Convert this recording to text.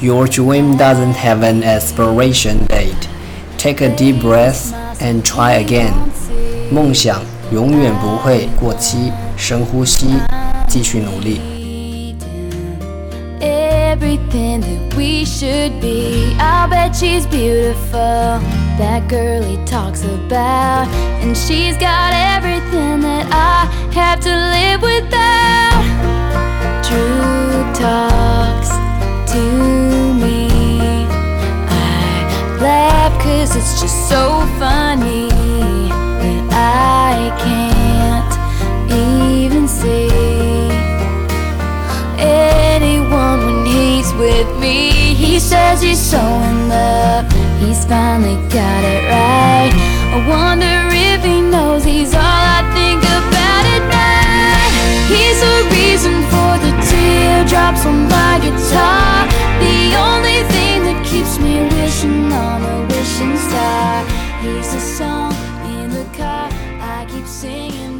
Your dream doesn't have an expiration date. Take a deep breath and try again. 梦想永远不会过期，深呼吸，继续努力。 Everything that we should be. I'll bet she's beautiful. That girl he talks about. And she's got everything that I have to live Cause it's just so funny that I can't even see anyone when he's with me. He says he's so in love, he's finally got it right. I wonder on a wishing star. He's a song in the car I keep singing.